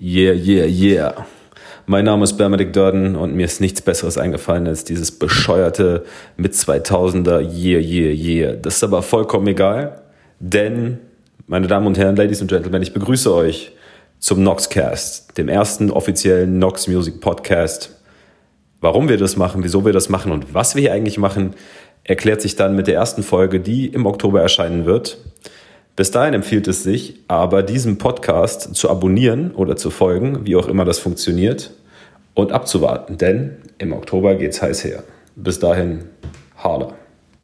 Yeah, yeah, yeah. Mein Name ist Benedict Durden und mir ist nichts Besseres eingefallen als dieses bescheuerte mit 2000er Yeah, yeah, yeah. Das ist aber vollkommen egal, denn, meine Damen und Herren, Ladies and Gentlemen, ich begrüße euch zum Noxcast, dem ersten offiziellen Nox Music Podcast. Warum wir das machen, wieso wir das machen und was wir hier eigentlich machen, erklärt sich dann mit der ersten Folge, die im Oktober erscheinen wird. Bis dahin empfiehlt es sich, aber diesem Podcast zu abonnieren oder zu folgen, wie auch immer das funktioniert, und abzuwarten, denn im Oktober geht's heiß her. Bis dahin, harder.